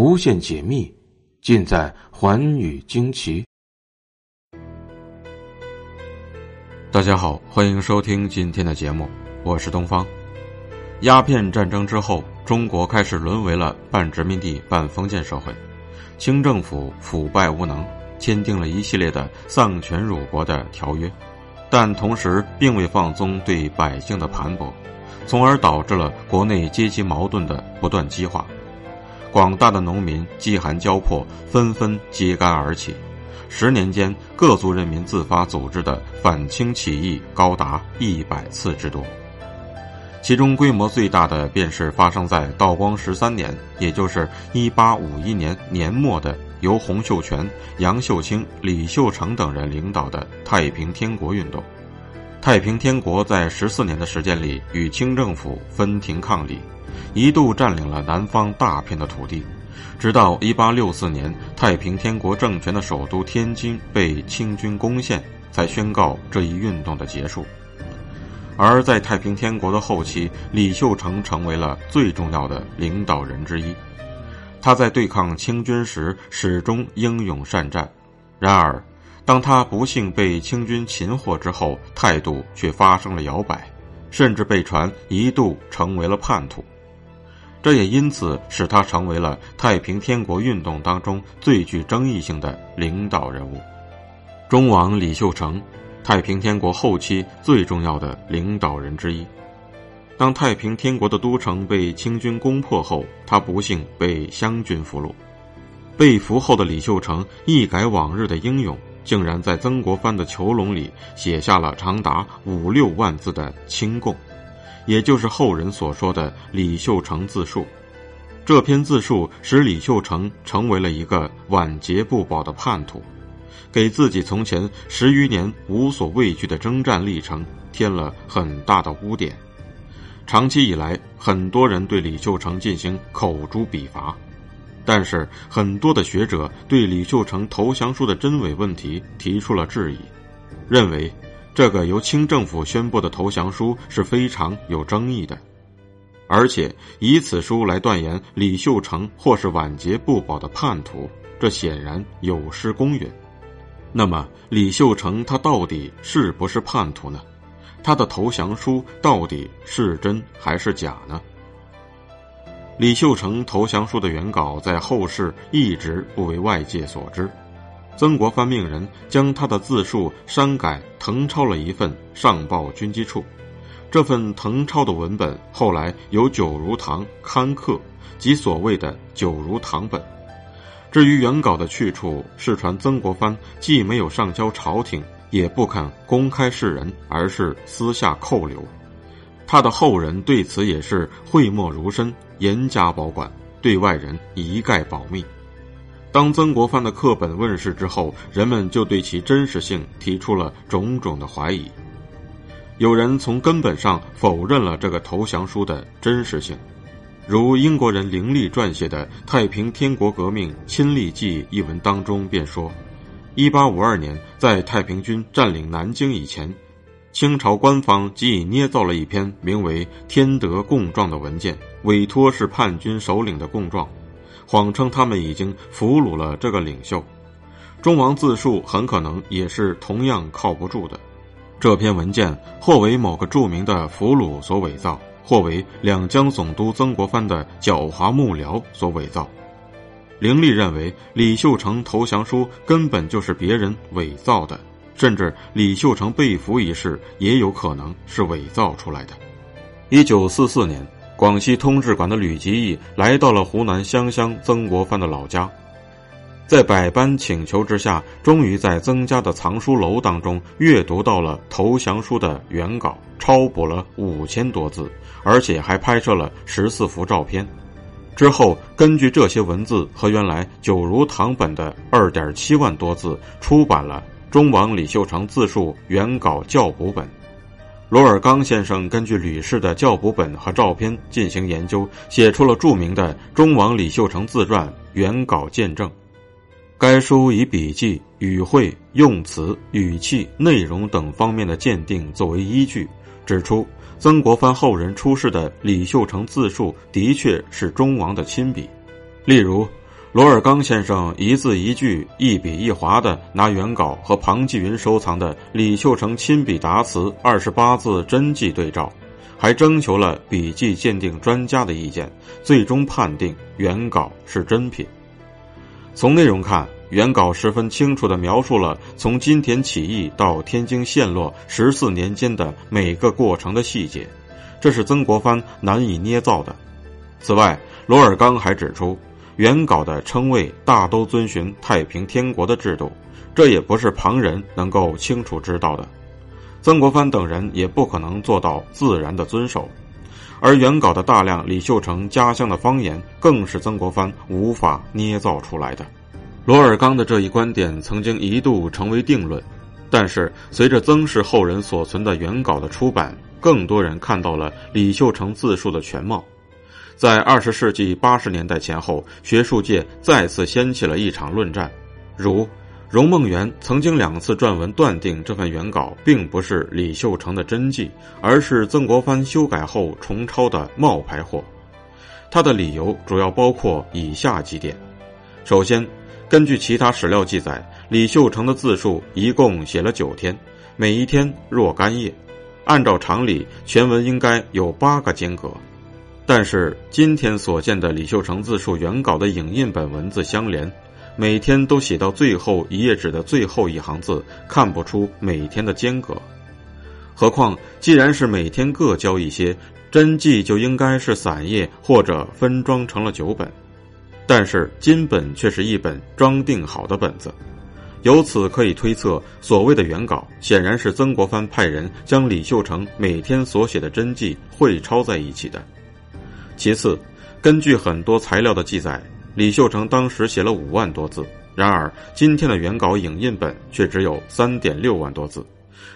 无限解密，尽在寰宇惊奇。大家好，欢迎收听今天的节目，我是东方。鸦片战争之后，中国开始沦为了半殖民地半封建社会，清政府腐败无能，签订了一系列的丧权辱国的条约，但同时并未放松对百姓的盘剥，从而导致了国内阶级矛盾的不断激化，广大的农民饥寒交迫，纷纷揭竿而起。十年间，各族人民自发组织的反清起义高达一百次之多。其中规模最大的便是发生在道光十三年，也就是一八五一年年末的，由洪秀全、杨秀清、李秀成等人领导的太平天国运动。太平天国在十四年的时间里与清政府分庭抗礼，一度占领了南方大片的土地，直到一八六四年，太平天国政权的首都天津被清军攻陷，才宣告这一运动的结束。而在太平天国的后期，李秀成成为了最重要的领导人之一。他在对抗清军时始终英勇善战，然而，当他不幸被清军擒获之后，态度却发生了摇摆，甚至被传一度成为了叛徒。这也因此使他成为了太平天国运动当中最具争议性的领导人物。忠王李秀成。太平天国后期最重要的领导人之一。当太平天国的都城被清军攻破后，他不幸被湘军俘虏。被俘后的李秀成一改往日的英勇，竟然在曾国藩的囚笼里写下了长达五六万字的清供，也就是后人所说的李秀成自述。这篇自述使李秀成成为了一个晚节不保的叛徒。给自己从前十余年无所畏惧的征战历程添了很大的污点。长期以来，很多人对李秀成进行口诛笔伐，但是很多的学者对李秀成投降书的真伪问题提出了质疑，认为这个由清政府宣布的投降书是非常有争议的，而且以此书来断言李秀成或是晚节不保的叛徒，这显然有失公允。那么，李秀成他到底是不是叛徒呢？他的投降书到底是真还是假呢？李秀成投降书的原稿在后世一直不为外界所知。曾国藩命人将他的自述删改誊抄了一份，上报军机处。这份誊抄的文本后来由九如堂刊刻，即所谓的九如堂本。至于原稿的去处，世传曾国藩既没有上交朝廷，也不肯公开示人，而是私下扣留。他的后人对此也是讳莫如深，严加保管，对外人一概保密。当曾国藩的课本问世之后，人们就对其真实性提出了种种的怀疑。有人从根本上否认了这个投降书的真实性。如英国人凌厉撰写的《太平天国革命亲历记》一文当中便说，一八五二年在太平军占领南京以前，清朝官方即已捏造了一篇名为《天德供状》的文件，委托是叛军首领的供状，谎称他们已经俘虏了这个领袖。忠王自述很可能也是同样靠不住的，这篇文件或为某个著名的俘虏所伪造。或为两江总督曾国藩的狡猾幕僚所伪造，凌厉认为李秀成投降书根本就是别人伪造的，甚至李秀成被俘一事也有可能是伪造出来的。一九四四年，广西通志馆的吕吉义来到了湖南湘乡曾国藩的老家。在百般请求之下，终于在曾家的藏书楼当中阅读到了投降书的原稿，抄补了五千多字，而且还拍摄了十四幅照片。之后，根据这些文字和原来九如堂本的二点七万多字，出版了忠王李秀成自述原稿校补本。罗尔刚先生根据吕氏的校补本和照片进行研究，写出了著名的《忠王李秀成自传》原稿见证。该书以笔记、语汇、用词、语气、内容等方面的鉴定作为依据，指出曾国藩后人出世的李秀成自述的确是忠王的亲笔。例如，罗尔刚先生一字一句、一笔一划的拿原稿和庞继云收藏的李秀成亲笔答词二十八字真迹对照，还征求了笔迹鉴定专家的意见，最终判定原稿是真品。从内容看，原稿十分清楚地描述了从金田起义到天津陷落十四年间的每个过程的细节，这是曾国藩难以捏造的。此外，罗尔刚还指出。原稿的称谓大都遵循太平天国的制度，这也不是旁人能够清楚知道的。曾国藩等人也不可能做到自然的遵守，而原稿的大量李秀成家乡的方言，更是曾国藩无法捏造出来的。罗尔刚的这一观点曾经一度成为定论，但是随着曾氏后人所存的原稿的出版，更多人看到了李秀成自述的全貌。在二十世纪八十年代前后，学术界再次掀起了一场论战。如荣梦元曾经两次撰文断定这份原稿并不是李秀成的真迹，而是曾国藩修改后重抄的冒牌货。他的理由主要包括以下几点：首先，根据其他史料记载，李秀成的自述一共写了九天，每一天若干页，按照常理，全文应该有八个间隔。但是今天所见的李秀成自述原稿的影印本文字相连，每天都写到最后一页纸的最后一行字，看不出每天的间隔。何况既然是每天各交一些，真迹就应该是散页或者分装成了九本，但是金本却是一本装订好的本子。由此可以推测，所谓的原稿显然是曾国藩派人将李秀成每天所写的真迹汇抄在一起的。其次，根据很多材料的记载，李秀成当时写了五万多字。然而，今天的原稿影印本却只有三点六万多字，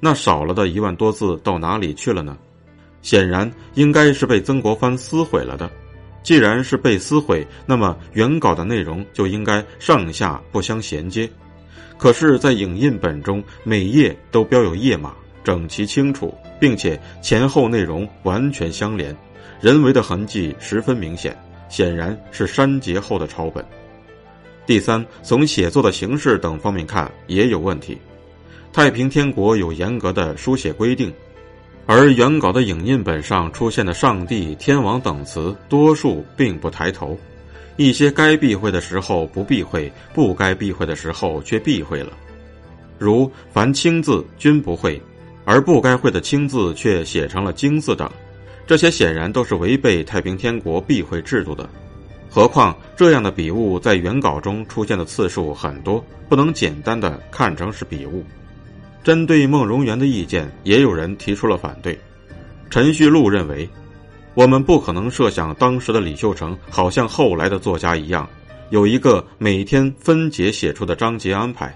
那少了的一万多字到哪里去了呢？显然应该是被曾国藩撕毁了的。既然是被撕毁，那么原稿的内容就应该上下不相衔接。可是，在影印本中，每页都标有页码，整齐清楚，并且前后内容完全相连。人为的痕迹十分明显，显然是删节后的抄本。第三，从写作的形式等方面看也有问题。太平天国有严格的书写规定，而原稿的影印本上出现的“上帝”“天王”等词，多数并不抬头。一些该避讳的时候不避讳，不该避讳的时候却避讳了。如凡“清”字均不会，而不该会的“清”字却写成了“经”字等。这些显然都是违背太平天国避讳制度的，何况这样的笔误在原稿中出现的次数很多，不能简单的看成是笔误。针对孟荣元的意见，也有人提出了反对。陈旭路认为，我们不可能设想当时的李秀成好像后来的作家一样，有一个每天分解写出的章节安排。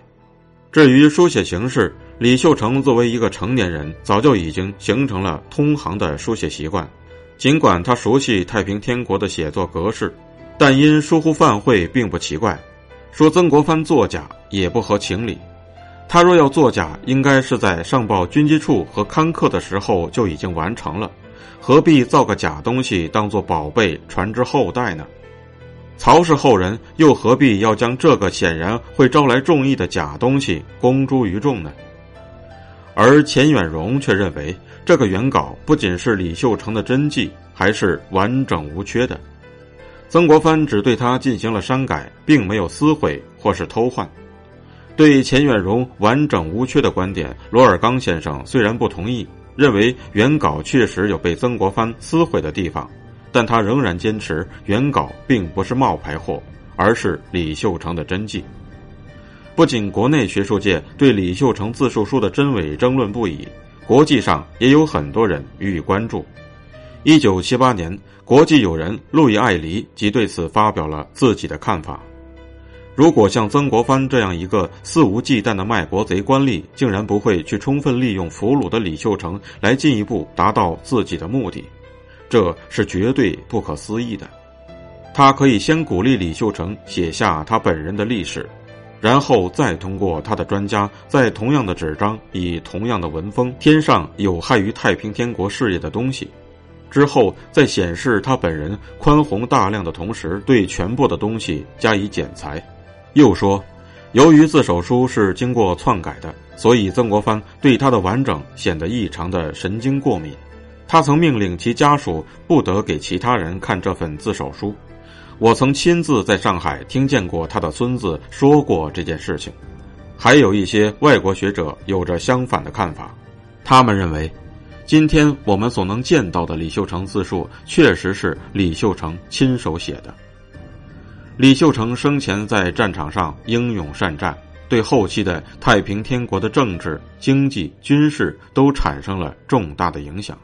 至于书写形式，李秀成作为一个成年人，早就已经形成了通行的书写习惯。尽管他熟悉太平天国的写作格式，但因疏忽犯讳并不奇怪。说曾国藩作假也不合情理。他若要作假，应该是在上报军机处和刊刻的时候就已经完成了，何必造个假东西当做宝贝传之后代呢？曹氏后人又何必要将这个显然会招来众议的假东西公诸于众呢？而钱远荣却认为，这个原稿不仅是李秀成的真迹，还是完整无缺的。曾国藩只对他进行了删改，并没有撕毁或是偷换。对钱远荣完整无缺的观点，罗尔刚先生虽然不同意，认为原稿确实有被曾国藩撕毁的地方，但他仍然坚持原稿并不是冒牌货，而是李秀成的真迹。不仅国内学术界对李秀成自述书的真伪争论不已，国际上也有很多人予以关注。一九七八年，国际友人路易艾黎即对此发表了自己的看法：如果像曾国藩这样一个肆无忌惮的卖国贼官吏，竟然不会去充分利用俘虏的李秀成来进一步达到自己的目的，这是绝对不可思议的。他可以先鼓励李秀成写下他本人的历史。然后再通过他的专家，在同样的纸张，以同样的文风，添上有害于太平天国事业的东西。之后在显示他本人宽宏大量的同时，对全部的东西加以剪裁。又说，由于自首书是经过篡改的，所以曾国藩对他的完整显得异常的神经过敏。他曾命令其家属不得给其他人看这份自首书。我曾亲自在上海听见过他的孙子说过这件事情。还有一些外国学者有着相反的看法，他们认为，今天我们所能见到的李秀成自述确实是李秀成亲手写的。李秀成生前在战场上英勇善战，对后期的太平天国的政治、经济、军事都产生了重大的影响。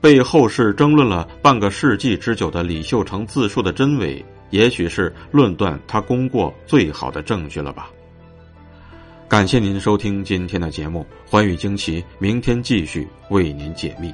被后世争论了半个世纪之久的李秀成自述的真伪，也许是论断他功过最好的证据了吧。感谢您收听今天的节目，《寰宇惊奇》，明天继续为您解密。